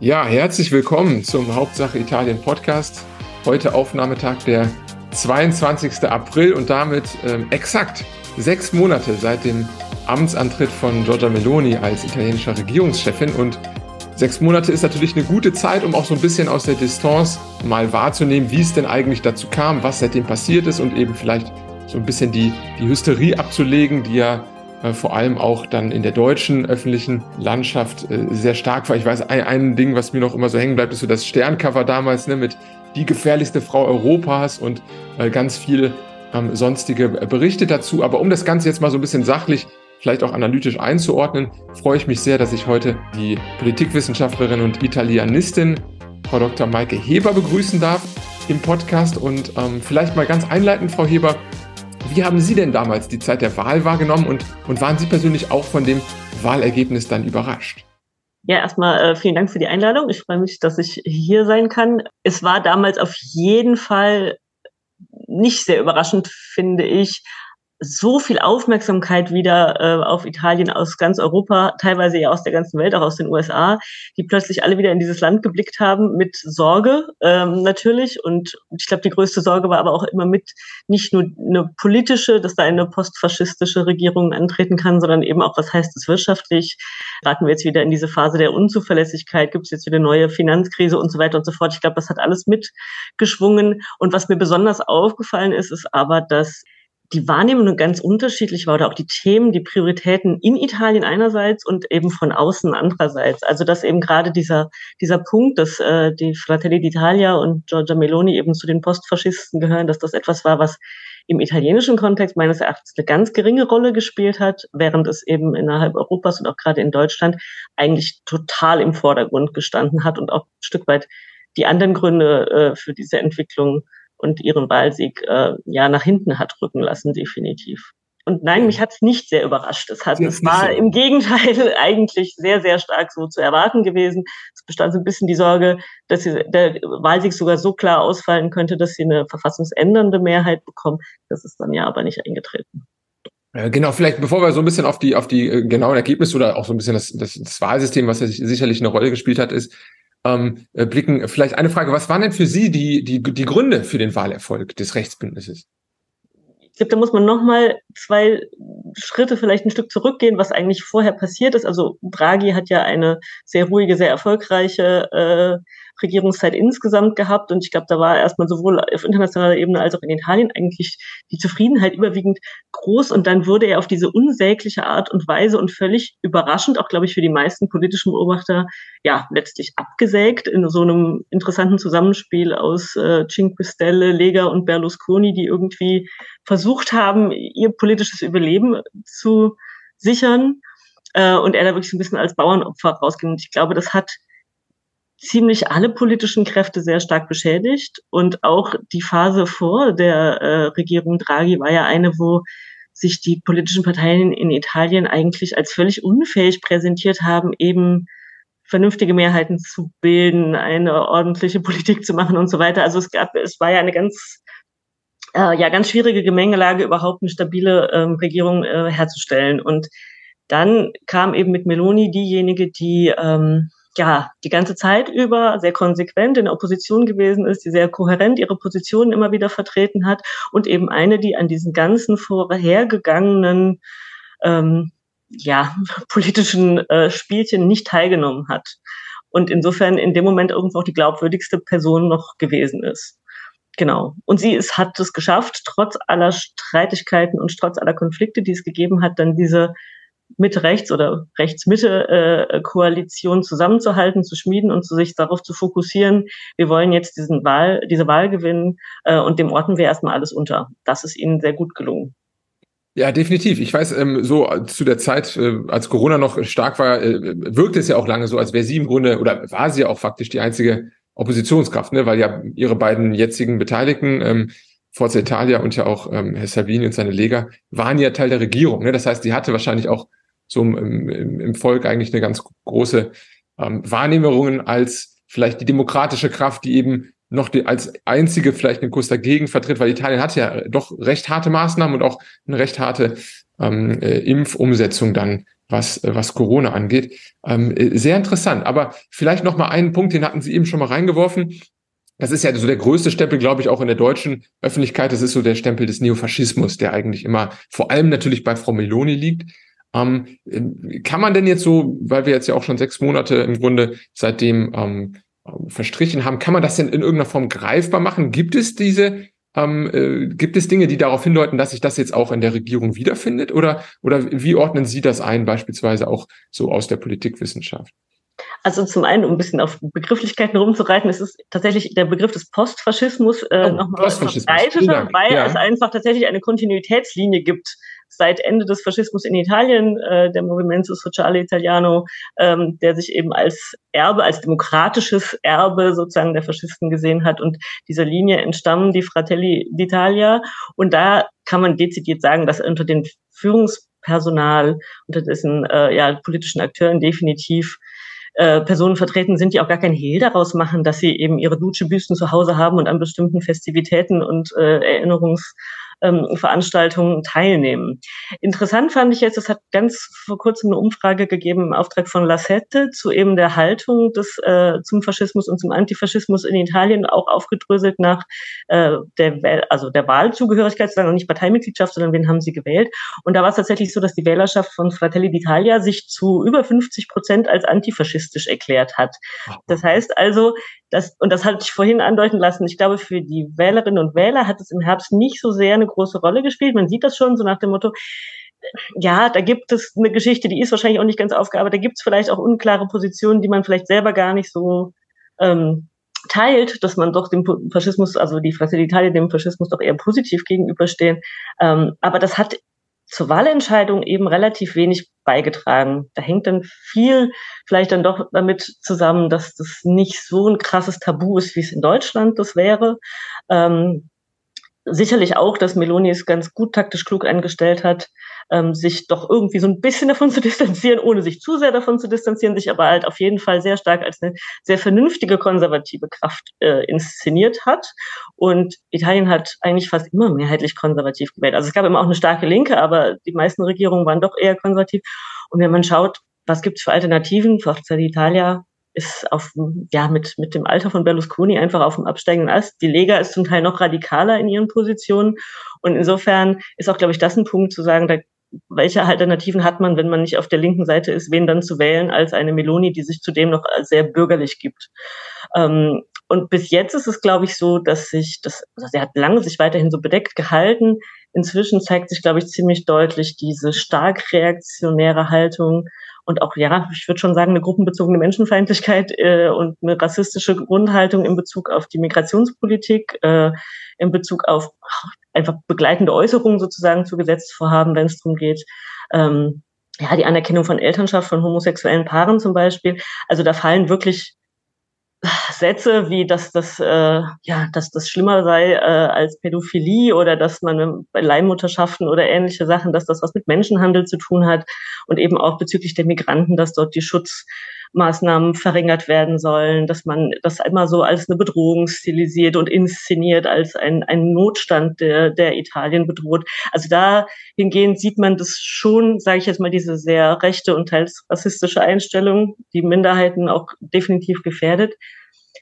Ja, herzlich willkommen zum Hauptsache Italien Podcast. Heute Aufnahmetag der 22. April und damit ähm, exakt sechs Monate seit dem Amtsantritt von Giorgia Meloni als italienischer Regierungschefin. Und sechs Monate ist natürlich eine gute Zeit, um auch so ein bisschen aus der Distanz mal wahrzunehmen, wie es denn eigentlich dazu kam, was seitdem passiert ist und eben vielleicht so ein bisschen die, die Hysterie abzulegen, die ja vor allem auch dann in der deutschen öffentlichen Landschaft äh, sehr stark war. Ich weiß, ein, ein Ding, was mir noch immer so hängen bleibt, ist so das Sterncover damals ne, mit die gefährlichste Frau Europas und äh, ganz viele ähm, sonstige Berichte dazu. Aber um das Ganze jetzt mal so ein bisschen sachlich, vielleicht auch analytisch einzuordnen, freue ich mich sehr, dass ich heute die Politikwissenschaftlerin und Italianistin Frau Dr. Maike Heber begrüßen darf im Podcast. Und ähm, vielleicht mal ganz einleitend, Frau Heber, wie haben Sie denn damals die Zeit der Wahl wahrgenommen und, und waren Sie persönlich auch von dem Wahlergebnis dann überrascht? Ja, erstmal äh, vielen Dank für die Einladung. Ich freue mich, dass ich hier sein kann. Es war damals auf jeden Fall nicht sehr überraschend, finde ich, so viel Aufmerksamkeit wieder äh, auf Italien aus ganz Europa, teilweise ja aus der ganzen Welt, auch aus den USA, die plötzlich alle wieder in dieses Land geblickt haben mit Sorge ähm, natürlich. Und ich glaube, die größte Sorge war aber auch immer mit nicht nur eine politische, dass da eine postfaschistische Regierung antreten kann, sondern eben auch, was heißt es wirtschaftlich? Raten wir jetzt wieder in diese Phase der Unzuverlässigkeit? Gibt es jetzt wieder neue Finanzkrise und so weiter und so fort? Ich glaube, das hat alles mitgeschwungen. Und was mir besonders aufgefallen ist, ist aber, dass die Wahrnehmung ganz unterschiedlich war oder auch die Themen, die Prioritäten in Italien einerseits und eben von außen andererseits. Also dass eben gerade dieser, dieser Punkt, dass äh, die Fratelli d'Italia und Giorgia Meloni eben zu den Postfaschisten gehören, dass das etwas war, was im italienischen Kontext meines Erachtens eine ganz geringe Rolle gespielt hat, während es eben innerhalb Europas und auch gerade in Deutschland eigentlich total im Vordergrund gestanden hat und auch ein Stück weit die anderen Gründe äh, für diese Entwicklung und ihren Wahlsieg äh, ja nach hinten hat rücken lassen, definitiv. Und nein, mich hat es nicht sehr überrascht. Es, hat, es war im Gegenteil eigentlich sehr, sehr stark so zu erwarten gewesen. Es bestand so ein bisschen die Sorge, dass sie, der Wahlsieg sogar so klar ausfallen könnte, dass sie eine verfassungsändernde Mehrheit bekommen. Das ist dann ja aber nicht eingetreten. Genau, vielleicht bevor wir so ein bisschen auf die auf die äh, genauen Ergebnisse oder auch so ein bisschen das, das, das Wahlsystem, was ja sicherlich eine Rolle gespielt hat, ist, ähm, äh, blicken. Vielleicht eine Frage, was waren denn für Sie die, die, die Gründe für den Wahlerfolg des Rechtsbündnisses? Ich glaube, da muss man nochmal zwei Schritte vielleicht ein Stück zurückgehen, was eigentlich vorher passiert ist. Also Draghi hat ja eine sehr ruhige, sehr erfolgreiche äh, Regierungszeit insgesamt gehabt. Und ich glaube, da war erstmal sowohl auf internationaler Ebene als auch in Italien eigentlich die Zufriedenheit überwiegend groß. Und dann wurde er auf diese unsägliche Art und Weise und völlig überraschend, auch glaube ich für die meisten politischen Beobachter, ja, letztlich abgesägt in so einem interessanten Zusammenspiel aus äh, Cinque Stelle, Lega und Berlusconi, die irgendwie versucht haben, ihr politisches Überleben zu sichern. Äh, und er da wirklich so ein bisschen als Bauernopfer rausging. Und ich glaube, das hat ziemlich alle politischen Kräfte sehr stark beschädigt. Und auch die Phase vor der äh, Regierung Draghi war ja eine, wo sich die politischen Parteien in Italien eigentlich als völlig unfähig präsentiert haben, eben vernünftige Mehrheiten zu bilden, eine ordentliche Politik zu machen und so weiter. Also es gab, es war ja eine ganz, äh, ja, ganz schwierige Gemengelage, überhaupt eine stabile ähm, Regierung äh, herzustellen. Und dann kam eben mit Meloni diejenige, die ähm, ja, die ganze Zeit über sehr konsequent in der Opposition gewesen ist, die sehr kohärent ihre Positionen immer wieder vertreten hat und eben eine, die an diesen ganzen vorhergegangenen ähm, ja, politischen äh, Spielchen nicht teilgenommen hat. Und insofern in dem Moment irgendwo auch die glaubwürdigste Person noch gewesen ist. Genau. Und sie ist, hat es geschafft, trotz aller Streitigkeiten und trotz aller Konflikte, die es gegeben hat, dann diese Mitte-Rechts- oder Rechts-Mitte-Koalition zusammenzuhalten, zu schmieden und zu sich darauf zu fokussieren, wir wollen jetzt diesen Wahl, diese Wahl gewinnen äh, und dem orten wir erstmal alles unter. Das ist ihnen sehr gut gelungen. Ja, definitiv. Ich weiß, ähm, so zu der Zeit, äh, als Corona noch stark war, äh, wirkte es ja auch lange so, als wäre sie im Grunde, oder war sie ja auch faktisch die einzige Oppositionskraft, ne? weil ja ihre beiden jetzigen Beteiligten, ähm, Forza Italia und ja auch ähm, Herr Salvini und seine Lega, waren ja Teil der Regierung. Ne? Das heißt, die hatte wahrscheinlich auch so im, im, im Volk eigentlich eine ganz große ähm, Wahrnehmung als vielleicht die demokratische Kraft, die eben noch die, als einzige vielleicht einen Kurs dagegen vertritt, weil Italien hat ja doch recht harte Maßnahmen und auch eine recht harte ähm, äh, Impfumsetzung dann was, was Corona angeht. Ähm, sehr interessant. Aber vielleicht noch mal einen Punkt, den hatten Sie eben schon mal reingeworfen. Das ist ja so der größte Stempel, glaube ich, auch in der deutschen Öffentlichkeit. Das ist so der Stempel des Neofaschismus, der eigentlich immer vor allem natürlich bei Frau Meloni liegt. Ähm, kann man denn jetzt so, weil wir jetzt ja auch schon sechs Monate im Grunde seitdem ähm, verstrichen haben, kann man das denn in irgendeiner Form greifbar machen? Gibt es diese, ähm, äh, gibt es Dinge, die darauf hindeuten, dass sich das jetzt auch in der Regierung wiederfindet? Oder, oder wie ordnen Sie das ein, beispielsweise auch so aus der Politikwissenschaft? Also zum einen, um ein bisschen auf Begrifflichkeiten rumzureiten, ist es tatsächlich der Begriff des Postfaschismus äh, oh, nochmal verbreiteter, weil ja. es einfach tatsächlich eine Kontinuitätslinie gibt seit Ende des Faschismus in Italien, äh, der Movimento Sociale Italiano, ähm, der sich eben als Erbe, als demokratisches Erbe sozusagen der Faschisten gesehen hat. Und dieser Linie entstammen die Fratelli d'Italia. Und da kann man dezidiert sagen, dass unter den Führungspersonal, unter dessen äh, ja, politischen Akteuren definitiv äh, Personen vertreten sind, die auch gar kein Hehl daraus machen, dass sie eben ihre Duce-Büsten zu Hause haben und an bestimmten Festivitäten und äh, Erinnerungs ähm, Veranstaltungen teilnehmen. Interessant fand ich jetzt, es hat ganz vor kurzem eine Umfrage gegeben im Auftrag von Lassette zu eben der Haltung des, äh, zum Faschismus und zum Antifaschismus in Italien, auch aufgedröselt nach äh, der, also der Wahlzugehörigkeit, sozusagen nicht Parteimitgliedschaft, sondern wen haben sie gewählt. Und da war es tatsächlich so, dass die Wählerschaft von Fratelli d'Italia sich zu über 50 Prozent als antifaschistisch erklärt hat. Das heißt also, das, und das hatte ich vorhin andeuten lassen, ich glaube, für die Wählerinnen und Wähler hat es im Herbst nicht so sehr eine große Rolle gespielt. Man sieht das schon so nach dem Motto, ja, da gibt es eine Geschichte, die ist wahrscheinlich auch nicht ganz aufgearbeitet. Da gibt es vielleicht auch unklare Positionen, die man vielleicht selber gar nicht so ähm, teilt, dass man doch dem Faschismus, also die Fratelli Italia dem Faschismus doch eher positiv gegenüberstehen. Ähm, aber das hat zur Wahlentscheidung eben relativ wenig beigetragen. Da hängt dann viel vielleicht dann doch damit zusammen, dass das nicht so ein krasses Tabu ist, wie es in Deutschland das wäre. Ähm, sicherlich auch, dass Meloni es ganz gut taktisch klug eingestellt hat, ähm, sich doch irgendwie so ein bisschen davon zu distanzieren, ohne sich zu sehr davon zu distanzieren, sich aber halt auf jeden Fall sehr stark als eine sehr vernünftige konservative Kraft äh, inszeniert hat. Und Italien hat eigentlich fast immer mehrheitlich konservativ gewählt. Also es gab immer auch eine starke Linke, aber die meisten Regierungen waren doch eher konservativ. Und wenn man schaut, was gibt es für Alternativen, Forza d'Italia ist auf, ja, mit, mit dem Alter von Berlusconi einfach auf dem absteigenden Ast. Die Lega ist zum Teil noch radikaler in ihren Positionen. Und insofern ist auch, glaube ich, das ein Punkt zu sagen, da welche Alternativen hat man, wenn man nicht auf der linken Seite ist, wen dann zu wählen, als eine Meloni, die sich zudem noch sehr bürgerlich gibt. Ähm, und bis jetzt ist es, glaube ich, so, dass sich das, also er hat lange sich weiterhin so bedeckt gehalten. Inzwischen zeigt sich, glaube ich, ziemlich deutlich diese stark reaktionäre Haltung und auch, ja, ich würde schon sagen, eine gruppenbezogene Menschenfeindlichkeit äh, und eine rassistische Grundhaltung in Bezug auf die Migrationspolitik, äh, in Bezug auf einfach begleitende Äußerungen sozusagen zu Gesetzesvorhaben, wenn es darum geht, ähm, ja, die Anerkennung von Elternschaft von homosexuellen Paaren zum Beispiel. Also da fallen wirklich Sätze wie, dass das, äh, ja, dass das schlimmer sei äh, als Pädophilie oder dass man bei Leihmutterschaften oder ähnliche Sachen, dass das was mit Menschenhandel zu tun hat und eben auch bezüglich der Migranten, dass dort die Schutzmaßnahmen verringert werden sollen, dass man das immer so als eine Bedrohung stilisiert und inszeniert, als ein, ein Notstand, der, der Italien bedroht. Also dahingehend sieht man das schon, sage ich jetzt mal, diese sehr rechte und teils rassistische Einstellung, die Minderheiten auch definitiv gefährdet.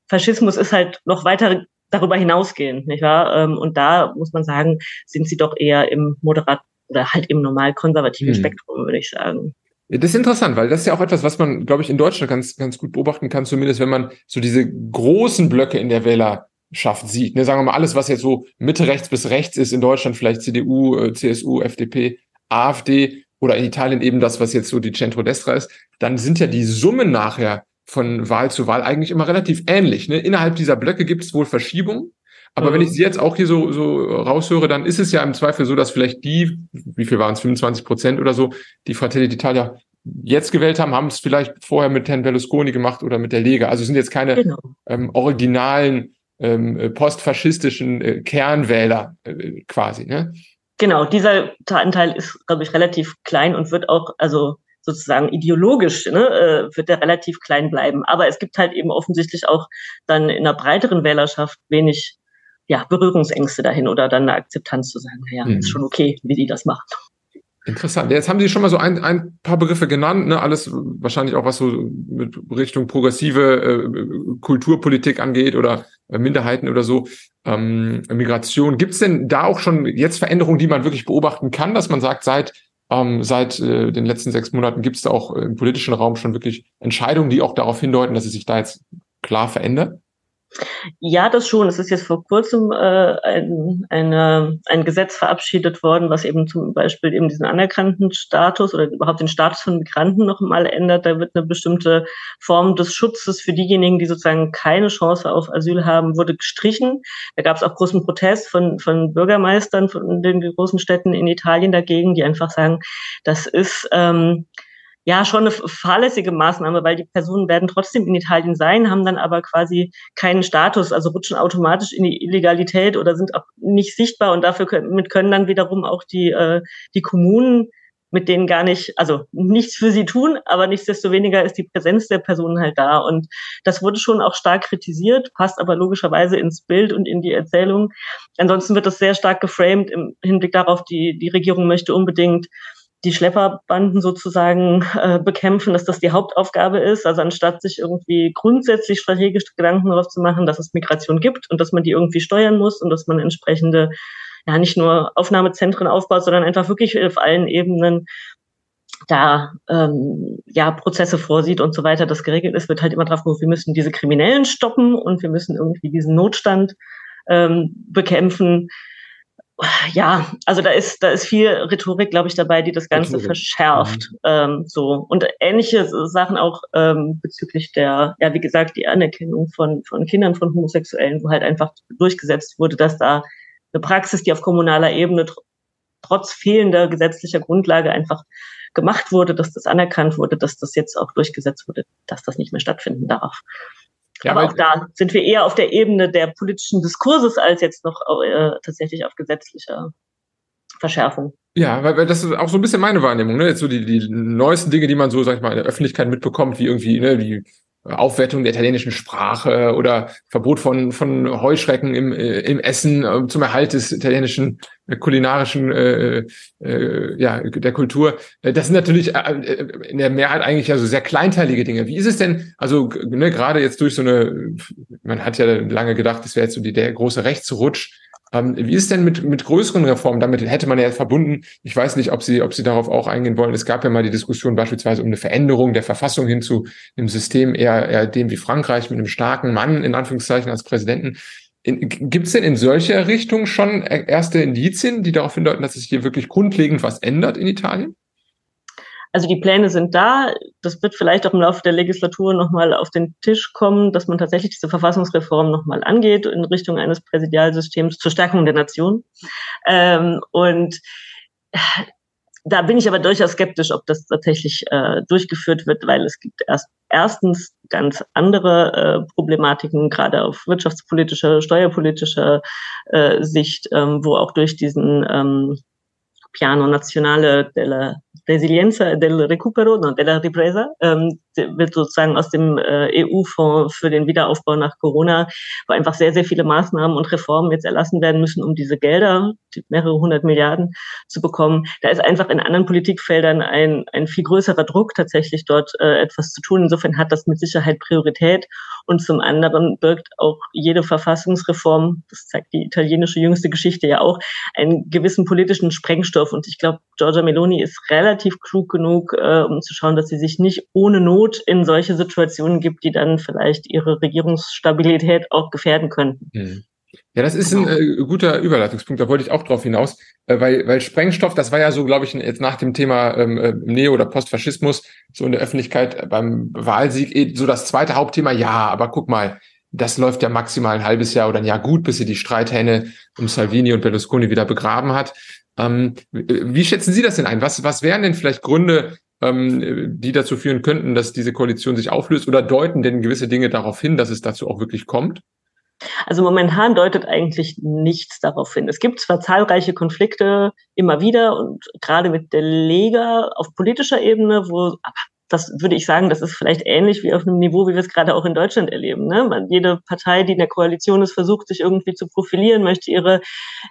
Faschismus ist halt noch weiter darüber hinausgehend, nicht wahr? Ähm, und da muss man sagen, sind sie doch eher im moderat oder halt im normal konservativen hm. Spektrum, würde ich sagen. Das ist interessant, weil das ist ja auch etwas, was man, glaube ich, in Deutschland ganz, ganz gut beobachten kann, zumindest wenn man so diese großen Blöcke in der Wählerschaft sieht. Ne, sagen wir mal, alles, was jetzt so Mitte rechts bis rechts ist in Deutschland, vielleicht CDU, äh, CSU, FDP, AfD oder in Italien eben das, was jetzt so die Centrodestra ist, dann sind ja die Summen nachher von Wahl zu Wahl eigentlich immer relativ ähnlich. Ne? Innerhalb dieser Blöcke gibt es wohl Verschiebungen. Aber mhm. wenn ich sie jetzt auch hier so, so raushöre, dann ist es ja im Zweifel so, dass vielleicht die, wie viel waren es, 25 Prozent oder so, die Fratelli d'Italia jetzt gewählt haben, haben es vielleicht vorher mit Herrn Berlusconi gemacht oder mit der Lega. Also es sind jetzt keine genau. ähm, originalen ähm, postfaschistischen äh, Kernwähler äh, quasi. Ne? Genau, dieser Anteil ist, glaube ich, relativ klein und wird auch, also sozusagen ideologisch ne, äh, wird er relativ klein bleiben. Aber es gibt halt eben offensichtlich auch dann in einer breiteren Wählerschaft wenig ja, Berührungsängste dahin oder dann eine Akzeptanz zu sagen, naja, mhm. ist schon okay, wie die das machen. Interessant. Jetzt haben Sie schon mal so ein, ein paar Begriffe genannt, ne? alles wahrscheinlich auch was so mit Richtung progressive äh, Kulturpolitik angeht oder äh, Minderheiten oder so, ähm, Migration. Gibt es denn da auch schon jetzt Veränderungen, die man wirklich beobachten kann, dass man sagt, seit ähm, seit äh, den letzten sechs Monaten gibt es da auch im politischen Raum schon wirklich Entscheidungen, die auch darauf hindeuten, dass es sich da jetzt klar verändert? Ja, das schon. Es ist jetzt vor kurzem äh, ein, eine, ein Gesetz verabschiedet worden, was eben zum Beispiel eben diesen anerkannten Status oder überhaupt den Status von Migranten noch mal ändert. Da wird eine bestimmte Form des Schutzes für diejenigen, die sozusagen keine Chance auf Asyl haben, wurde gestrichen. Da gab es auch großen Protest von, von Bürgermeistern von den großen Städten in Italien dagegen, die einfach sagen, das ist ähm, ja schon eine fahrlässige Maßnahme, weil die Personen werden trotzdem in Italien sein, haben dann aber quasi keinen Status, also rutschen automatisch in die Illegalität oder sind auch nicht sichtbar und dafür können, können dann wiederum auch die, äh, die Kommunen mit denen gar nicht, also nichts für sie tun, aber nichtsdestoweniger ist die Präsenz der Personen halt da. Und das wurde schon auch stark kritisiert, passt aber logischerweise ins Bild und in die Erzählung. Ansonsten wird das sehr stark geframed im Hinblick darauf, die, die Regierung möchte unbedingt die Schlepperbanden sozusagen äh, bekämpfen, dass das die Hauptaufgabe ist. Also anstatt sich irgendwie grundsätzlich strategisch Gedanken darauf zu machen, dass es Migration gibt und dass man die irgendwie steuern muss und dass man entsprechende, ja, nicht nur Aufnahmezentren aufbaut, sondern einfach wirklich auf allen Ebenen da ähm, ja Prozesse vorsieht und so weiter, das geregelt ist, wird halt immer drauf geguckt, wir müssen diese Kriminellen stoppen und wir müssen irgendwie diesen Notstand ähm, bekämpfen ja, also da ist, da ist viel Rhetorik, glaube ich, dabei, die das Ganze Rhetorik. verschärft. Mhm. Ähm, so. Und ähnliche Sachen auch ähm, bezüglich der, ja, wie gesagt, die Anerkennung von, von Kindern von Homosexuellen, wo halt einfach durchgesetzt wurde, dass da eine Praxis, die auf kommunaler Ebene tr trotz fehlender gesetzlicher Grundlage einfach gemacht wurde, dass das anerkannt wurde, dass das jetzt auch durchgesetzt wurde, dass das nicht mehr stattfinden darf. Ja, aber auch da sind wir eher auf der Ebene der politischen Diskurses als jetzt noch äh, tatsächlich auf gesetzlicher Verschärfung. Ja, weil, weil das ist auch so ein bisschen meine Wahrnehmung, ne? Jetzt so die, die neuesten Dinge, die man so, sag ich mal, in der Öffentlichkeit mitbekommt, wie irgendwie, ne, die Aufwertung der italienischen Sprache oder Verbot von, von Heuschrecken im, äh, im Essen äh, zum Erhalt des italienischen äh, kulinarischen, äh, äh, ja, der Kultur. Äh, das sind natürlich äh, äh, in der Mehrheit eigentlich ja so sehr kleinteilige Dinge. Wie ist es denn, also ne, gerade jetzt durch so eine, man hat ja lange gedacht, das wäre jetzt so die, der große Rechtsrutsch, ähm, wie ist denn mit, mit größeren Reformen? Damit hätte man ja verbunden, ich weiß nicht, ob Sie, ob Sie darauf auch eingehen wollen. Es gab ja mal die Diskussion beispielsweise um eine Veränderung der Verfassung hin zu einem System eher, eher dem wie Frankreich mit einem starken Mann in Anführungszeichen als Präsidenten. Gibt es denn in solcher Richtung schon erste Indizien, die darauf hindeuten, dass sich hier wirklich grundlegend was ändert in Italien? Also die Pläne sind da. Das wird vielleicht auch im Laufe der Legislatur nochmal auf den Tisch kommen, dass man tatsächlich diese Verfassungsreform nochmal angeht in Richtung eines Präsidialsystems zur Stärkung der Nation. Ähm, und da bin ich aber durchaus skeptisch, ob das tatsächlich äh, durchgeführt wird, weil es gibt erst erstens ganz andere äh, Problematiken, gerade auf wirtschaftspolitischer, steuerpolitischer äh, Sicht, ähm, wo auch durch diesen ähm, Piano Nazionale della Resilienza del Recupero, no, della Ripresa, ähm, wird sozusagen aus dem äh, EU-Fonds für den Wiederaufbau nach Corona, wo einfach sehr, sehr viele Maßnahmen und Reformen jetzt erlassen werden müssen, um diese Gelder, die mehrere hundert Milliarden, zu bekommen. Da ist einfach in anderen Politikfeldern ein, ein viel größerer Druck, tatsächlich dort äh, etwas zu tun. Insofern hat das mit Sicherheit Priorität. Und zum anderen birgt auch jede Verfassungsreform, das zeigt die italienische jüngste Geschichte ja auch, einen gewissen politischen Sprengstoff. Und ich glaube, Giorgia Meloni ist relativ klug genug, äh, um zu schauen, dass sie sich nicht ohne Not in solche Situationen gibt, die dann vielleicht ihre Regierungsstabilität auch gefährden könnten. Mhm. Ja, das ist ein äh, guter Überleitungspunkt. Da wollte ich auch drauf hinaus, äh, weil, weil Sprengstoff, das war ja so, glaube ich, jetzt nach dem Thema ähm, äh, Neo- oder Postfaschismus so in der Öffentlichkeit beim Wahlsieg eh so das zweite Hauptthema. Ja, aber guck mal, das läuft ja maximal ein halbes Jahr oder ein Jahr gut, bis sie die Streithähne um Salvini und Berlusconi wieder begraben hat. Ähm, wie schätzen Sie das denn ein? Was, was wären denn vielleicht Gründe, ähm, die dazu führen könnten, dass diese Koalition sich auflöst oder deuten denn gewisse Dinge darauf hin, dass es dazu auch wirklich kommt? Also momentan deutet eigentlich nichts darauf hin. Es gibt zwar zahlreiche Konflikte immer wieder und gerade mit der Lega auf politischer Ebene, wo das würde ich sagen, das ist vielleicht ähnlich wie auf einem Niveau, wie wir es gerade auch in Deutschland erleben. Ne? Man, jede Partei, die in der Koalition ist, versucht sich irgendwie zu profilieren, möchte ihre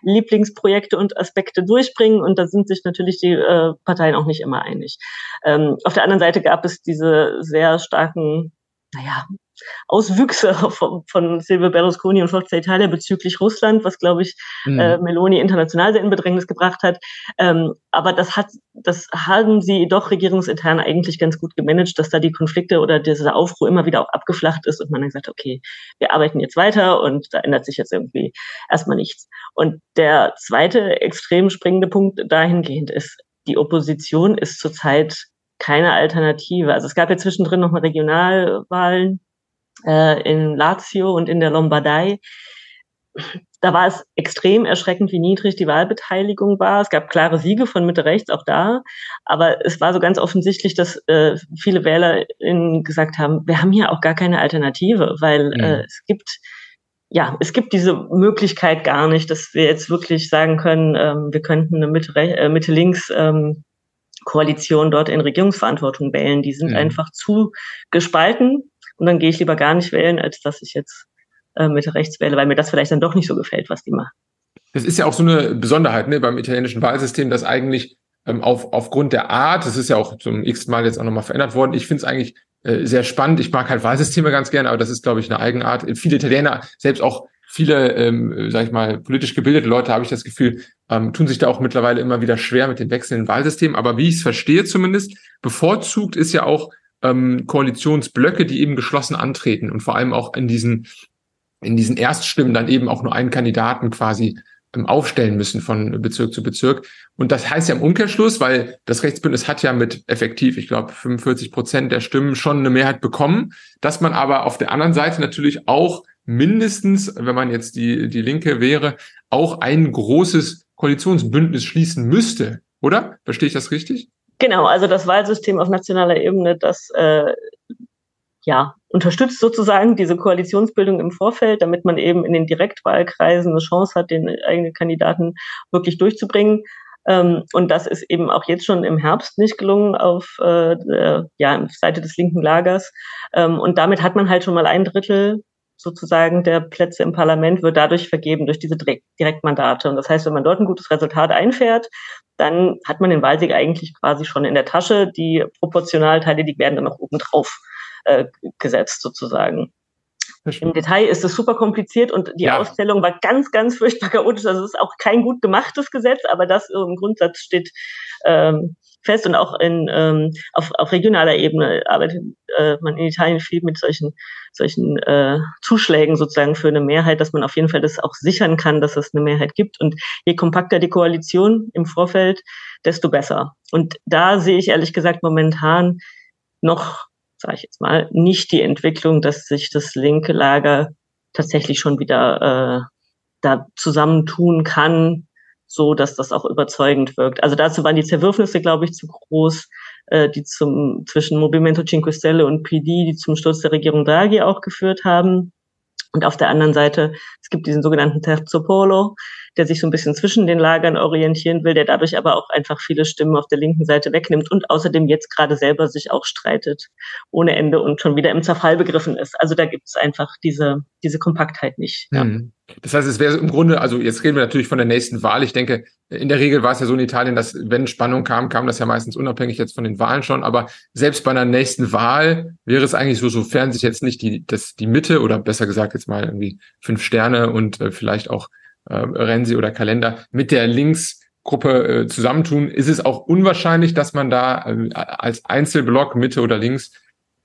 Lieblingsprojekte und Aspekte durchbringen und da sind sich natürlich die äh, Parteien auch nicht immer einig. Ähm, auf der anderen Seite gab es diese sehr starken naja, Auswüchse von, von Silvio Berlusconi und Forza Italia bezüglich Russland, was, glaube ich, mhm. äh, Meloni international sehr in Bedrängnis gebracht hat. Ähm, aber das hat, das haben sie doch regierungsintern eigentlich ganz gut gemanagt, dass da die Konflikte oder dieser Aufruhr immer wieder auch abgeflacht ist und man dann gesagt, okay, wir arbeiten jetzt weiter und da ändert sich jetzt irgendwie erstmal nichts. Und der zweite extrem springende Punkt dahingehend ist, die Opposition ist zurzeit keine Alternative. Also es gab ja zwischendrin nochmal Regionalwahlen äh, in Lazio und in der Lombardei. Da war es extrem erschreckend, wie niedrig die Wahlbeteiligung war. Es gab klare Siege von Mitte rechts auch da, aber es war so ganz offensichtlich, dass äh, viele Wähler gesagt haben, wir haben hier auch gar keine Alternative, weil mhm. äh, es gibt ja, es gibt diese Möglichkeit gar nicht, dass wir jetzt wirklich sagen können, ähm, wir könnten eine Mitte-Links äh, Mitte ähm, Koalition dort in Regierungsverantwortung wählen. Die sind mhm. einfach zu gespalten und dann gehe ich lieber gar nicht wählen, als dass ich jetzt äh, Mitte rechts wähle, weil mir das vielleicht dann doch nicht so gefällt, was die machen. Das ist ja auch so eine Besonderheit ne, beim italienischen Wahlsystem, dass eigentlich ähm, auf, aufgrund der Art, das ist ja auch zum x Mal jetzt auch nochmal verändert worden, ich finde es eigentlich äh, sehr spannend. Ich mag halt Wahlsysteme ganz gerne, aber das ist, glaube ich, eine Eigenart. Viele Italiener, selbst auch viele, ähm, sag ich mal, politisch gebildete Leute, habe ich das Gefühl, ähm, tun sich da auch mittlerweile immer wieder schwer mit den wechselnden Wahlsystemen. Aber wie ich es verstehe zumindest, bevorzugt ist ja auch ähm, Koalitionsblöcke, die eben geschlossen antreten und vor allem auch in diesen, in diesen Erststimmen dann eben auch nur einen Kandidaten quasi ähm, aufstellen müssen von Bezirk zu Bezirk. Und das heißt ja im Umkehrschluss, weil das Rechtsbündnis hat ja mit effektiv, ich glaube, 45 Prozent der Stimmen schon eine Mehrheit bekommen, dass man aber auf der anderen Seite natürlich auch mindestens, wenn man jetzt die, die Linke wäre, auch ein großes Koalitionsbündnis schließen müsste, oder? Verstehe ich das richtig? Genau, also das Wahlsystem auf nationaler Ebene, das äh, ja unterstützt sozusagen diese Koalitionsbildung im Vorfeld, damit man eben in den Direktwahlkreisen eine Chance hat, den eigenen Kandidaten wirklich durchzubringen. Ähm, und das ist eben auch jetzt schon im Herbst nicht gelungen auf äh, der, ja, Seite des linken Lagers. Ähm, und damit hat man halt schon mal ein Drittel sozusagen der Plätze im Parlament wird dadurch vergeben durch diese Direktmandate. Und das heißt, wenn man dort ein gutes Resultat einfährt, dann hat man den Wahlsieg eigentlich quasi schon in der Tasche. Die Proportionalteile, die werden dann noch obendrauf äh, gesetzt sozusagen. Im Detail ist es super kompliziert und die ja. Auszählung war ganz, ganz furchtbar chaotisch. Also es ist auch kein gut gemachtes Gesetz, aber das im Grundsatz steht ähm, fest und auch in, ähm, auf, auf regionaler Ebene arbeitet äh, man in Italien viel mit solchen, solchen äh, Zuschlägen sozusagen für eine Mehrheit, dass man auf jeden Fall das auch sichern kann, dass es eine Mehrheit gibt. Und je kompakter die Koalition im Vorfeld, desto besser. Und da sehe ich ehrlich gesagt momentan noch, sage ich jetzt mal, nicht die Entwicklung, dass sich das linke Lager tatsächlich schon wieder äh, da zusammentun kann, so, dass das auch überzeugend wirkt. Also dazu waren die Zerwürfnisse, glaube ich, zu groß, äh, die zum zwischen Movimento Cinque Stelle und PD, die zum Sturz der Regierung Draghi auch geführt haben. Und auf der anderen Seite, es gibt diesen sogenannten Terzo Polo, der sich so ein bisschen zwischen den Lagern orientieren will, der dadurch aber auch einfach viele Stimmen auf der linken Seite wegnimmt und außerdem jetzt gerade selber sich auch streitet ohne Ende und schon wieder im Zerfall begriffen ist. Also da gibt es einfach diese, diese Kompaktheit nicht. Ja. Hm. Das heißt, es wäre im Grunde, also jetzt reden wir natürlich von der nächsten Wahl. Ich denke, in der Regel war es ja so in Italien, dass wenn Spannung kam, kam das ja meistens unabhängig jetzt von den Wahlen schon. Aber selbst bei einer nächsten Wahl wäre es eigentlich so, sofern sich jetzt nicht die, das, die Mitte oder besser gesagt jetzt mal irgendwie fünf Sterne und äh, vielleicht auch äh, Renzi oder Kalender mit der Linksgruppe äh, zusammentun, ist es auch unwahrscheinlich, dass man da äh, als Einzelblock Mitte oder links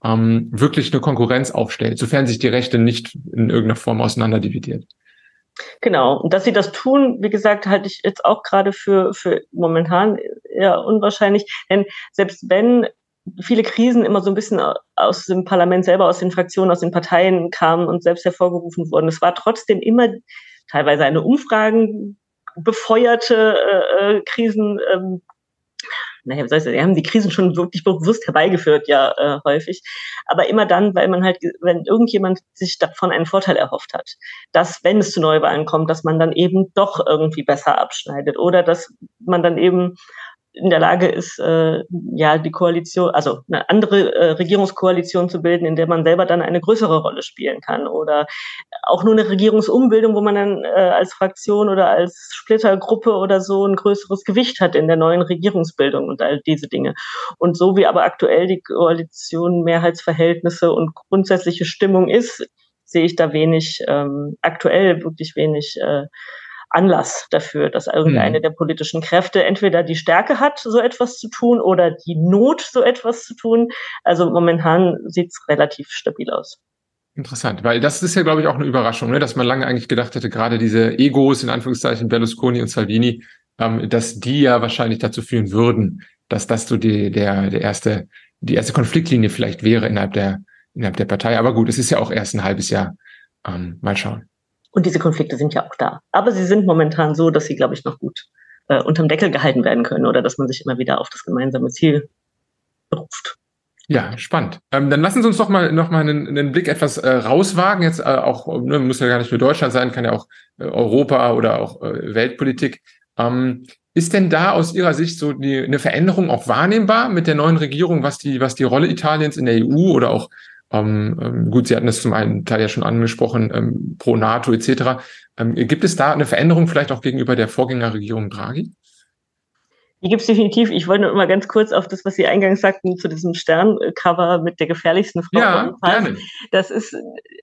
ähm, wirklich eine Konkurrenz aufstellt, sofern sich die Rechte nicht in irgendeiner Form auseinanderdividiert. Genau. Und dass sie das tun, wie gesagt, halte ich jetzt auch gerade für, für momentan eher unwahrscheinlich. Denn selbst wenn viele Krisen immer so ein bisschen aus dem Parlament selber, aus den Fraktionen, aus den Parteien kamen und selbst hervorgerufen wurden, es war trotzdem immer teilweise eine Umfragen befeuerte äh, äh, Krisen, ähm, naja, was heißt das, die haben die Krisen schon wirklich bewusst herbeigeführt, ja, äh, häufig. Aber immer dann, weil man halt, wenn irgendjemand sich davon einen Vorteil erhofft hat, dass, wenn es zu Neuwahlen kommt, dass man dann eben doch irgendwie besser abschneidet oder dass man dann eben in der Lage ist, äh, ja, die Koalition, also eine andere äh, Regierungskoalition zu bilden, in der man selber dann eine größere Rolle spielen kann. Oder auch nur eine Regierungsumbildung, wo man dann äh, als Fraktion oder als Splittergruppe oder so ein größeres Gewicht hat in der neuen Regierungsbildung und all diese Dinge. Und so wie aber aktuell die Koalition Mehrheitsverhältnisse und grundsätzliche Stimmung ist, sehe ich da wenig, ähm, aktuell wirklich wenig äh, Anlass dafür, dass irgendeine mhm. der politischen Kräfte entweder die Stärke hat, so etwas zu tun, oder die Not, so etwas zu tun. Also momentan sieht es relativ stabil aus. Interessant, weil das ist ja, glaube ich, auch eine Überraschung, ne? dass man lange eigentlich gedacht hätte, gerade diese Egos, in Anführungszeichen Berlusconi und Salvini, ähm, dass die ja wahrscheinlich dazu führen würden, dass das so die, der, der erste, die erste Konfliktlinie vielleicht wäre innerhalb der, innerhalb der Partei. Aber gut, es ist ja auch erst ein halbes Jahr. Ähm, mal schauen. Und diese Konflikte sind ja auch da. Aber sie sind momentan so, dass sie, glaube ich, noch gut äh, unterm Deckel gehalten werden können oder dass man sich immer wieder auf das gemeinsame Ziel beruft. Ja, spannend. Ähm, dann lassen Sie uns doch mal noch mal einen, einen Blick etwas äh, rauswagen. Jetzt äh, auch ne, muss ja gar nicht nur Deutschland sein, kann ja auch äh, Europa oder auch äh, Weltpolitik. Ähm, ist denn da aus Ihrer Sicht so die, eine Veränderung auch wahrnehmbar mit der neuen Regierung, was die was die Rolle Italiens in der EU oder auch ähm, ähm, gut, Sie hatten es zum einen Teil ja schon angesprochen, ähm, pro NATO etc. Ähm, gibt es da eine Veränderung vielleicht auch gegenüber der Vorgängerregierung Draghi? Die gibt es definitiv. Ich wollte nur mal ganz kurz auf das, was Sie eingangs sagten, zu diesem Sterncover mit der gefährlichsten Frau. Ja, gerne. Das ist,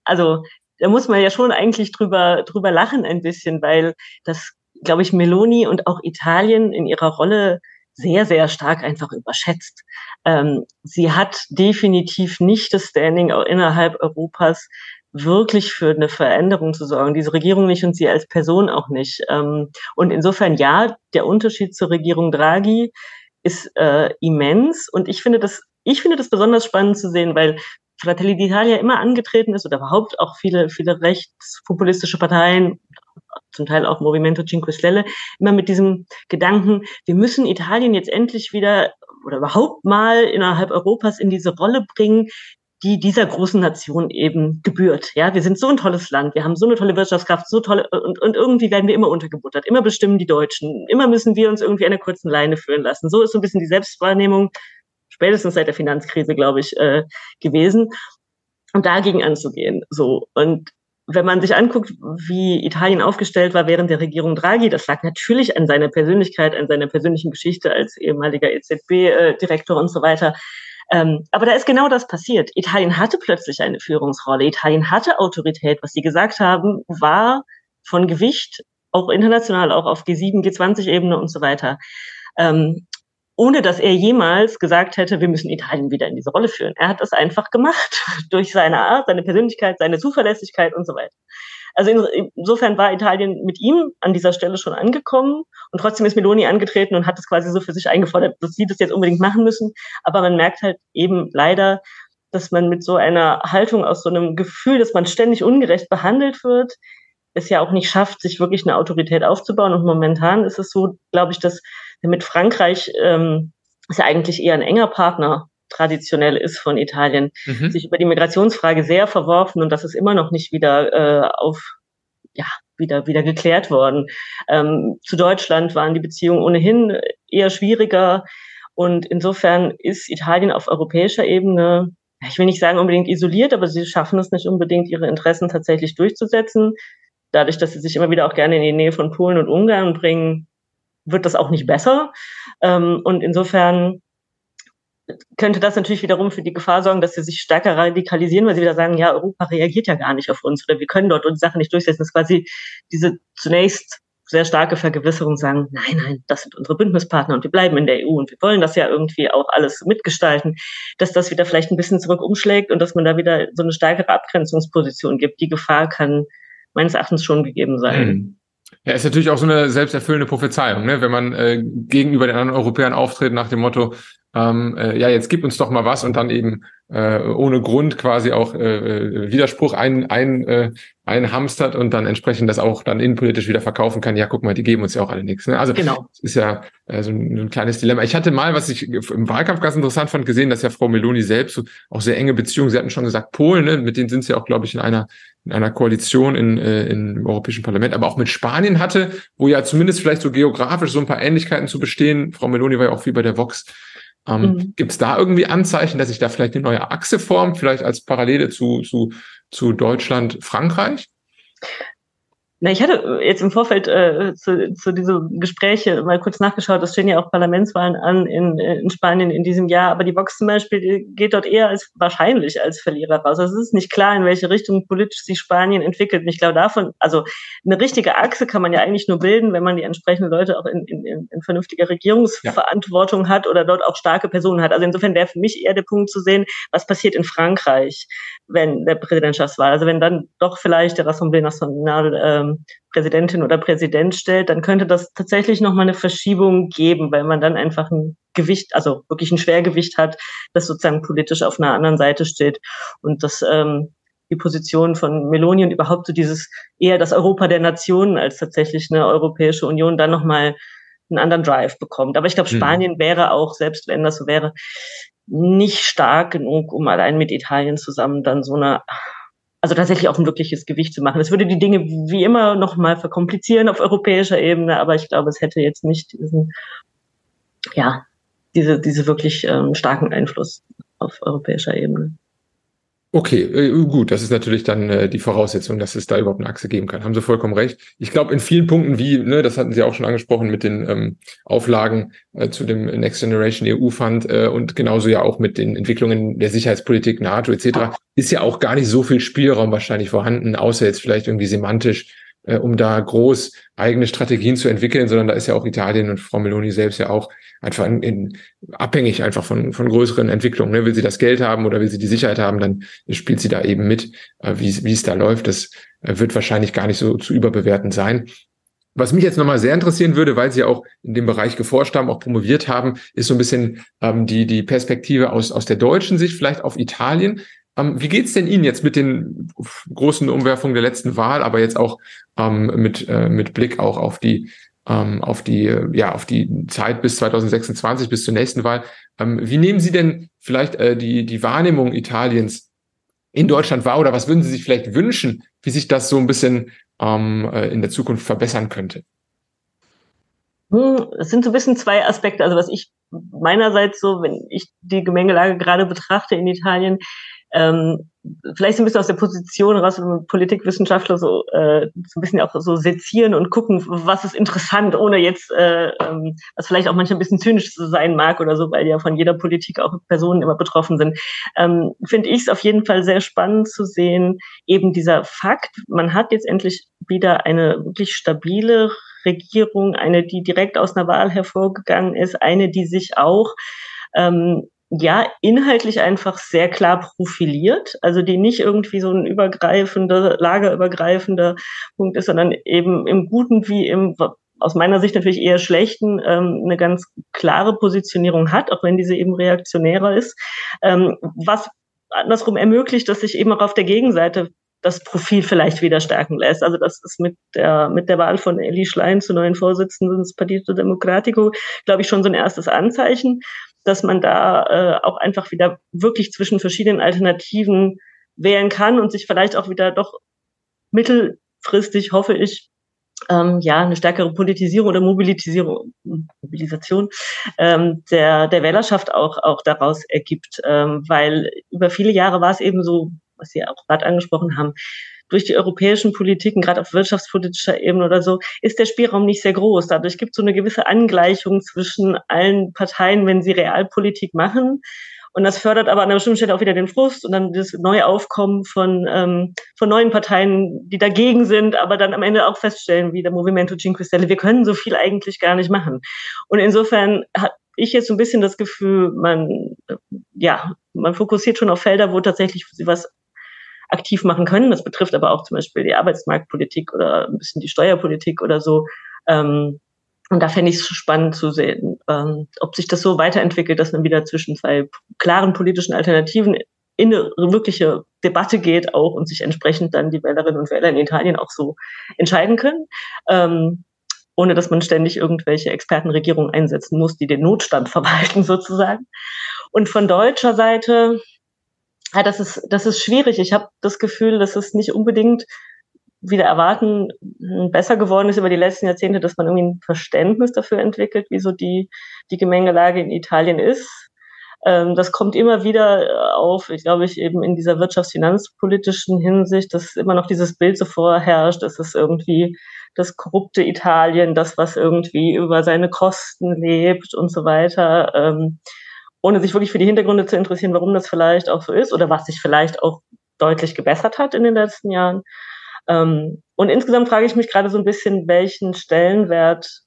also, da muss man ja schon eigentlich drüber, drüber lachen ein bisschen, weil das, glaube ich, Meloni und auch Italien in ihrer Rolle sehr, sehr stark einfach überschätzt. Ähm, sie hat definitiv nicht das Standing auch innerhalb Europas, wirklich für eine Veränderung zu sorgen. Diese Regierung nicht und sie als Person auch nicht. Ähm, und insofern ja, der Unterschied zur Regierung Draghi ist äh, immens. Und ich finde das, ich finde das besonders spannend zu sehen, weil Fratelli d'Italia immer angetreten ist oder überhaupt auch viele, viele rechtspopulistische Parteien, zum Teil auch Movimento Cinque Stelle, immer mit diesem Gedanken, wir müssen Italien jetzt endlich wieder oder überhaupt mal innerhalb Europas in diese Rolle bringen, die dieser großen Nation eben gebührt. Ja, wir sind so ein tolles Land, wir haben so eine tolle Wirtschaftskraft, so tolle und, und irgendwie werden wir immer untergebuttert, immer bestimmen die Deutschen, immer müssen wir uns irgendwie einer kurzen Leine führen lassen. So ist so ein bisschen die Selbstwahrnehmung spätestens seit der Finanzkrise, glaube ich, äh, gewesen. Und dagegen anzugehen. So und wenn man sich anguckt, wie Italien aufgestellt war während der Regierung Draghi, das lag natürlich an seiner Persönlichkeit, an seiner persönlichen Geschichte als ehemaliger EZB-Direktor und so weiter. Ähm, aber da ist genau das passiert. Italien hatte plötzlich eine Führungsrolle. Italien hatte Autorität. Was sie gesagt haben, war von Gewicht, auch international, auch auf G7, G20-Ebene und so weiter. Ähm, ohne dass er jemals gesagt hätte, wir müssen Italien wieder in diese Rolle führen. Er hat das einfach gemacht durch seine Art, seine Persönlichkeit, seine Zuverlässigkeit und so weiter. Also insofern war Italien mit ihm an dieser Stelle schon angekommen und trotzdem ist Meloni angetreten und hat es quasi so für sich eingefordert, dass sie das jetzt unbedingt machen müssen. Aber man merkt halt eben leider, dass man mit so einer Haltung aus so einem Gefühl, dass man ständig ungerecht behandelt wird, es ja auch nicht schafft, sich wirklich eine Autorität aufzubauen. Und momentan ist es so, glaube ich, dass mit Frankreich ähm, ist ja eigentlich eher ein enger Partner traditionell ist von Italien, mhm. sich über die Migrationsfrage sehr verworfen und das ist immer noch nicht wieder äh, auf ja wieder wieder geklärt worden. Ähm, zu Deutschland waren die Beziehungen ohnehin eher schwieriger und insofern ist Italien auf europäischer Ebene ich will nicht sagen unbedingt isoliert, aber sie schaffen es nicht unbedingt, ihre Interessen tatsächlich durchzusetzen. Dadurch, dass sie sich immer wieder auch gerne in die Nähe von Polen und Ungarn bringen, wird das auch nicht besser. Ähm, und insofern könnte das natürlich wiederum für die Gefahr sorgen, dass sie sich stärker radikalisieren, weil sie wieder sagen, ja, Europa reagiert ja gar nicht auf uns oder wir können dort unsere Sachen nicht durchsetzen. Das ist quasi diese zunächst sehr starke Vergewisserung sagen, nein, nein, das sind unsere Bündnispartner und wir bleiben in der EU und wir wollen das ja irgendwie auch alles mitgestalten, dass das wieder vielleicht ein bisschen zurück umschlägt und dass man da wieder so eine stärkere Abgrenzungsposition gibt. Die Gefahr kann meines Erachtens schon gegeben sein. Mhm. Ja, ist natürlich auch so eine selbsterfüllende Prophezeiung, ne? wenn man äh, gegenüber den anderen Europäern auftritt nach dem Motto, ähm, äh, ja, jetzt gib uns doch mal was und dann eben äh, ohne Grund quasi auch äh, äh, Widerspruch ein, ein, äh, einhamstert und dann entsprechend das auch dann innenpolitisch wieder verkaufen kann. Ja, guck mal, die geben uns ja auch alle nichts. Ne? Also genau. das ist ja äh, so ein, ein, kleines Dilemma. Ich hatte mal, was ich im Wahlkampf ganz interessant fand, gesehen, dass ja Frau Meloni selbst so auch sehr enge Beziehungen, sie hatten schon gesagt, Polen, ne? mit denen sind sie auch, glaube ich, in einer in einer Koalition in, äh, im Europäischen Parlament, aber auch mit Spanien hatte, wo ja zumindest vielleicht so geografisch so ein paar Ähnlichkeiten zu bestehen. Frau Meloni war ja auch viel bei der Vox ähm, mhm. Gibt es da irgendwie Anzeichen, dass sich da vielleicht eine neue Achse formt, vielleicht als Parallele zu, zu, zu Deutschland, Frankreich? Na, ich hatte jetzt im Vorfeld äh, zu, zu diesem Gespräche mal kurz nachgeschaut. Es stehen ja auch Parlamentswahlen an in, in Spanien in diesem Jahr, aber die Vox zum Beispiel geht dort eher als wahrscheinlich als Verlierer raus. Also es ist nicht klar, in welche Richtung politisch sich Spanien entwickelt. Und ich glaube davon, also eine richtige Achse kann man ja eigentlich nur bilden, wenn man die entsprechenden Leute auch in, in, in vernünftiger Regierungsverantwortung ja. hat oder dort auch starke Personen hat. Also insofern wäre für mich eher der Punkt zu sehen, was passiert in Frankreich, wenn der Präsidentschaftswahl, also wenn dann doch vielleicht der Assemblée Nationale ähm, Präsidentin oder Präsident stellt, dann könnte das tatsächlich nochmal eine Verschiebung geben, weil man dann einfach ein Gewicht, also wirklich ein Schwergewicht hat, das sozusagen politisch auf einer anderen Seite steht. Und das ähm, die Position von Meloni und überhaupt so dieses eher das Europa der Nationen als tatsächlich eine Europäische Union dann nochmal einen anderen Drive bekommt. Aber ich glaube, hm. Spanien mhm. wäre auch, selbst wenn das so wäre, nicht stark genug, um allein mit Italien zusammen dann so eine, also tatsächlich auch ein wirkliches Gewicht zu machen. Es würde die Dinge wie immer noch mal verkomplizieren auf europäischer Ebene, aber ich glaube, es hätte jetzt nicht diesen, ja, diese, diese wirklich ähm, starken Einfluss auf europäischer Ebene. Okay, äh, gut, das ist natürlich dann äh, die Voraussetzung, dass es da überhaupt eine Achse geben kann. Haben Sie vollkommen recht. Ich glaube, in vielen Punkten, wie, ne, das hatten Sie auch schon angesprochen mit den ähm, Auflagen äh, zu dem Next Generation EU Fund äh, und genauso ja auch mit den Entwicklungen der Sicherheitspolitik, NATO etc., ist ja auch gar nicht so viel Spielraum wahrscheinlich vorhanden, außer jetzt vielleicht irgendwie semantisch äh, um da groß eigene Strategien zu entwickeln, sondern da ist ja auch Italien und Frau Meloni selbst ja auch einfach in, in, abhängig einfach von, von größeren Entwicklungen. Ne? Will sie das Geld haben oder will sie die Sicherheit haben, dann spielt sie da eben mit, äh, wie, es da läuft. Das äh, wird wahrscheinlich gar nicht so zu überbewerten sein. Was mich jetzt nochmal sehr interessieren würde, weil Sie auch in dem Bereich geforscht haben, auch promoviert haben, ist so ein bisschen ähm, die, die Perspektive aus, aus der deutschen Sicht, vielleicht auf Italien. Ähm, wie geht's denn Ihnen jetzt mit den großen Umwerfungen der letzten Wahl, aber jetzt auch ähm, mit, äh, mit Blick auch auf die, ähm, auf die, ja, auf die Zeit bis 2026, bis zur nächsten Wahl? Ähm, wie nehmen Sie denn vielleicht äh, die, die Wahrnehmung Italiens in Deutschland wahr oder was würden Sie sich vielleicht wünschen, wie sich das so ein bisschen äh, in der Zukunft verbessern könnte? Hm, es sind so ein bisschen zwei Aspekte. Also was ich meinerseits so, wenn ich die Gemengelage gerade betrachte in Italien, ähm, vielleicht so ein bisschen aus der Position raus, Politikwissenschaftler so, äh, so ein bisschen auch so sezieren und gucken, was ist interessant, ohne jetzt, äh, ähm, was vielleicht auch manchmal ein bisschen zynisch sein mag oder so, weil ja von jeder Politik auch Personen immer betroffen sind. Ähm, Finde ich es auf jeden Fall sehr spannend zu sehen, eben dieser Fakt, man hat jetzt endlich wieder eine wirklich stabile Regierung, eine, die direkt aus einer Wahl hervorgegangen ist, eine, die sich auch ähm, ja, inhaltlich einfach sehr klar profiliert, also die nicht irgendwie so ein übergreifender, lagerübergreifender Punkt ist, sondern eben im Guten wie im aus meiner Sicht natürlich eher schlechten ähm, eine ganz klare Positionierung hat, auch wenn diese eben reaktionärer ist, ähm, was andersrum ermöglicht, dass sich eben auch auf der Gegenseite das Profil vielleicht wieder stärken lässt. Also das ist mit der, mit der Wahl von Elie Schlein zur neuen Vorsitzenden des Partito Democratico, glaube ich, schon so ein erstes Anzeichen dass man da äh, auch einfach wieder wirklich zwischen verschiedenen Alternativen wählen kann und sich vielleicht auch wieder doch mittelfristig, hoffe ich, ähm, ja, eine stärkere Politisierung oder Mobilisierung, Mobilisation ähm, der, der Wählerschaft auch, auch daraus ergibt. Ähm, weil über viele Jahre war es eben so, was Sie auch gerade angesprochen haben, durch die europäischen Politiken, gerade auf wirtschaftspolitischer Ebene oder so, ist der Spielraum nicht sehr groß. Dadurch gibt es so eine gewisse Angleichung zwischen allen Parteien, wenn sie Realpolitik machen. Und das fördert aber an einer bestimmten Stelle auch wieder den Frust und dann das Neuaufkommen von, ähm, von neuen Parteien, die dagegen sind, aber dann am Ende auch feststellen, wie der Movimento Cinque Stelle, wir können so viel eigentlich gar nicht machen. Und insofern hat ich jetzt so ein bisschen das Gefühl, man, ja, man fokussiert schon auf Felder, wo tatsächlich was aktiv machen können. Das betrifft aber auch zum Beispiel die Arbeitsmarktpolitik oder ein bisschen die Steuerpolitik oder so. Ähm, Und da fände ich es spannend zu sehen, ähm, ob sich das so weiterentwickelt, dass man wieder zwischen zwei klaren politischen Alternativen in eine wirkliche Debatte geht auch und sich entsprechend dann die Wählerinnen und Wähler in Italien auch so entscheiden können, ähm, ohne dass man ständig irgendwelche Expertenregierungen einsetzen muss, die den Notstand verwalten sozusagen. Und von deutscher Seite, ja, das ist das ist schwierig. Ich habe das Gefühl, dass es nicht unbedingt wieder erwarten besser geworden ist über die letzten Jahrzehnte, dass man irgendwie ein Verständnis dafür entwickelt, wie so die die Gemengelage in Italien ist ähm, das kommt immer wieder äh, auf, ich glaube, ich eben in dieser wirtschaftsfinanzpolitischen Hinsicht, dass immer noch dieses Bild so vorherrscht, dass es irgendwie das korrupte Italien, das, was irgendwie über seine Kosten lebt und so weiter, ähm, ohne sich wirklich für die Hintergründe zu interessieren, warum das vielleicht auch so ist oder was sich vielleicht auch deutlich gebessert hat in den letzten Jahren. Ähm, und insgesamt frage ich mich gerade so ein bisschen, welchen Stellenwert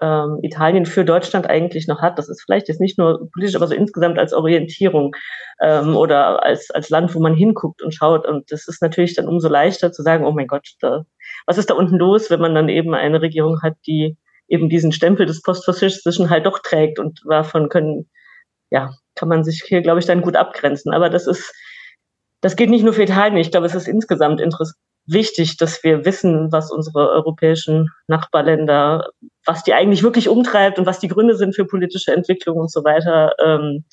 ähm, Italien für Deutschland eigentlich noch hat. Das ist vielleicht jetzt nicht nur politisch, aber so insgesamt als Orientierung ähm, oder als, als Land, wo man hinguckt und schaut. Und das ist natürlich dann umso leichter zu sagen, oh mein Gott, da, was ist da unten los, wenn man dann eben eine Regierung hat, die eben diesen Stempel des Postfaschistischen halt doch trägt und davon können, ja, kann man sich hier, glaube ich, dann gut abgrenzen. Aber das ist, das geht nicht nur für Italien. Ich glaube, es ist insgesamt wichtig, dass wir wissen, was unsere europäischen Nachbarländer, was die eigentlich wirklich umtreibt und was die Gründe sind für politische Entwicklung und so weiter. Ähm,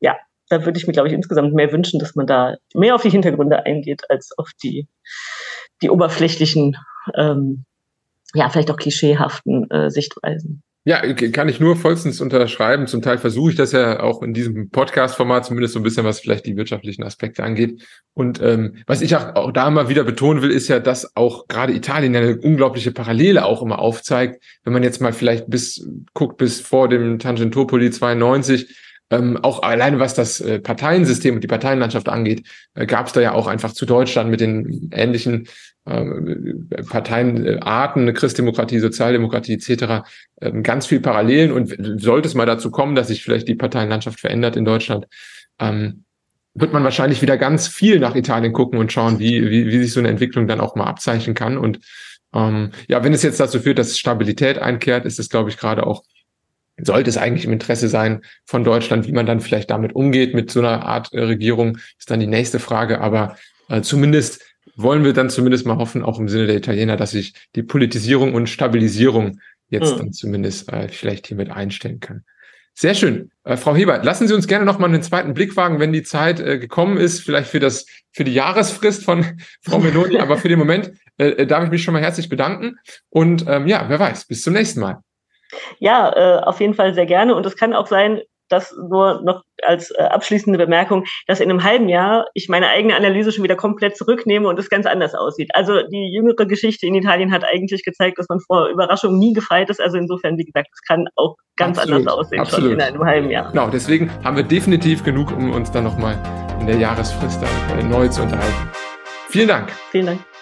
ja, da würde ich mir, glaube ich, insgesamt mehr wünschen, dass man da mehr auf die Hintergründe eingeht, als auf die, die oberflächlichen, ähm, ja, vielleicht auch klischeehaften äh, Sichtweisen. Ja, kann ich nur vollstens unterschreiben. Zum Teil versuche ich das ja auch in diesem Podcast-Format, zumindest so ein bisschen, was vielleicht die wirtschaftlichen Aspekte angeht. Und ähm, was ich auch, auch da mal wieder betonen will, ist ja, dass auch gerade Italien eine unglaubliche Parallele auch immer aufzeigt. Wenn man jetzt mal vielleicht bis guckt bis vor dem Tangentopoli 92, ähm, auch alleine was das äh, Parteiensystem und die Parteienlandschaft angeht, äh, gab es da ja auch einfach zu Deutschland mit den ähnlichen äh, Parteienarten, eine Christdemokratie, Sozialdemokratie etc. Äh, ganz viel Parallelen und sollte es mal dazu kommen, dass sich vielleicht die Parteienlandschaft verändert in Deutschland, ähm, wird man wahrscheinlich wieder ganz viel nach Italien gucken und schauen, wie, wie, wie sich so eine Entwicklung dann auch mal abzeichnen kann. Und ähm, ja, wenn es jetzt dazu führt, dass Stabilität einkehrt, ist es, glaube ich, gerade auch sollte es eigentlich im Interesse sein von Deutschland, wie man dann vielleicht damit umgeht mit so einer Art äh, Regierung, ist dann die nächste Frage. Aber äh, zumindest wollen wir dann zumindest mal hoffen, auch im Sinne der Italiener, dass sich die Politisierung und Stabilisierung jetzt mhm. dann zumindest äh, vielleicht hiermit einstellen kann. Sehr schön. Äh, Frau Hebert, lassen Sie uns gerne noch mal einen zweiten Blick wagen, wenn die Zeit äh, gekommen ist, vielleicht für das, für die Jahresfrist von Frau Meloni, aber für den Moment äh, äh, darf ich mich schon mal herzlich bedanken. Und ähm, ja, wer weiß, bis zum nächsten Mal. Ja, äh, auf jeden Fall sehr gerne. Und es kann auch sein, dass nur noch als äh, abschließende Bemerkung, dass in einem halben Jahr ich meine eigene Analyse schon wieder komplett zurücknehme und es ganz anders aussieht. Also die jüngere Geschichte in Italien hat eigentlich gezeigt, dass man vor Überraschungen nie gefeit ist. Also insofern, wie gesagt, es kann auch ganz Absolut. anders aussehen Absolut. schon in einem halben Jahr. Genau, deswegen haben wir definitiv genug, um uns dann nochmal in der Jahresfrist dann, neu zu unterhalten. Vielen Dank. Vielen Dank.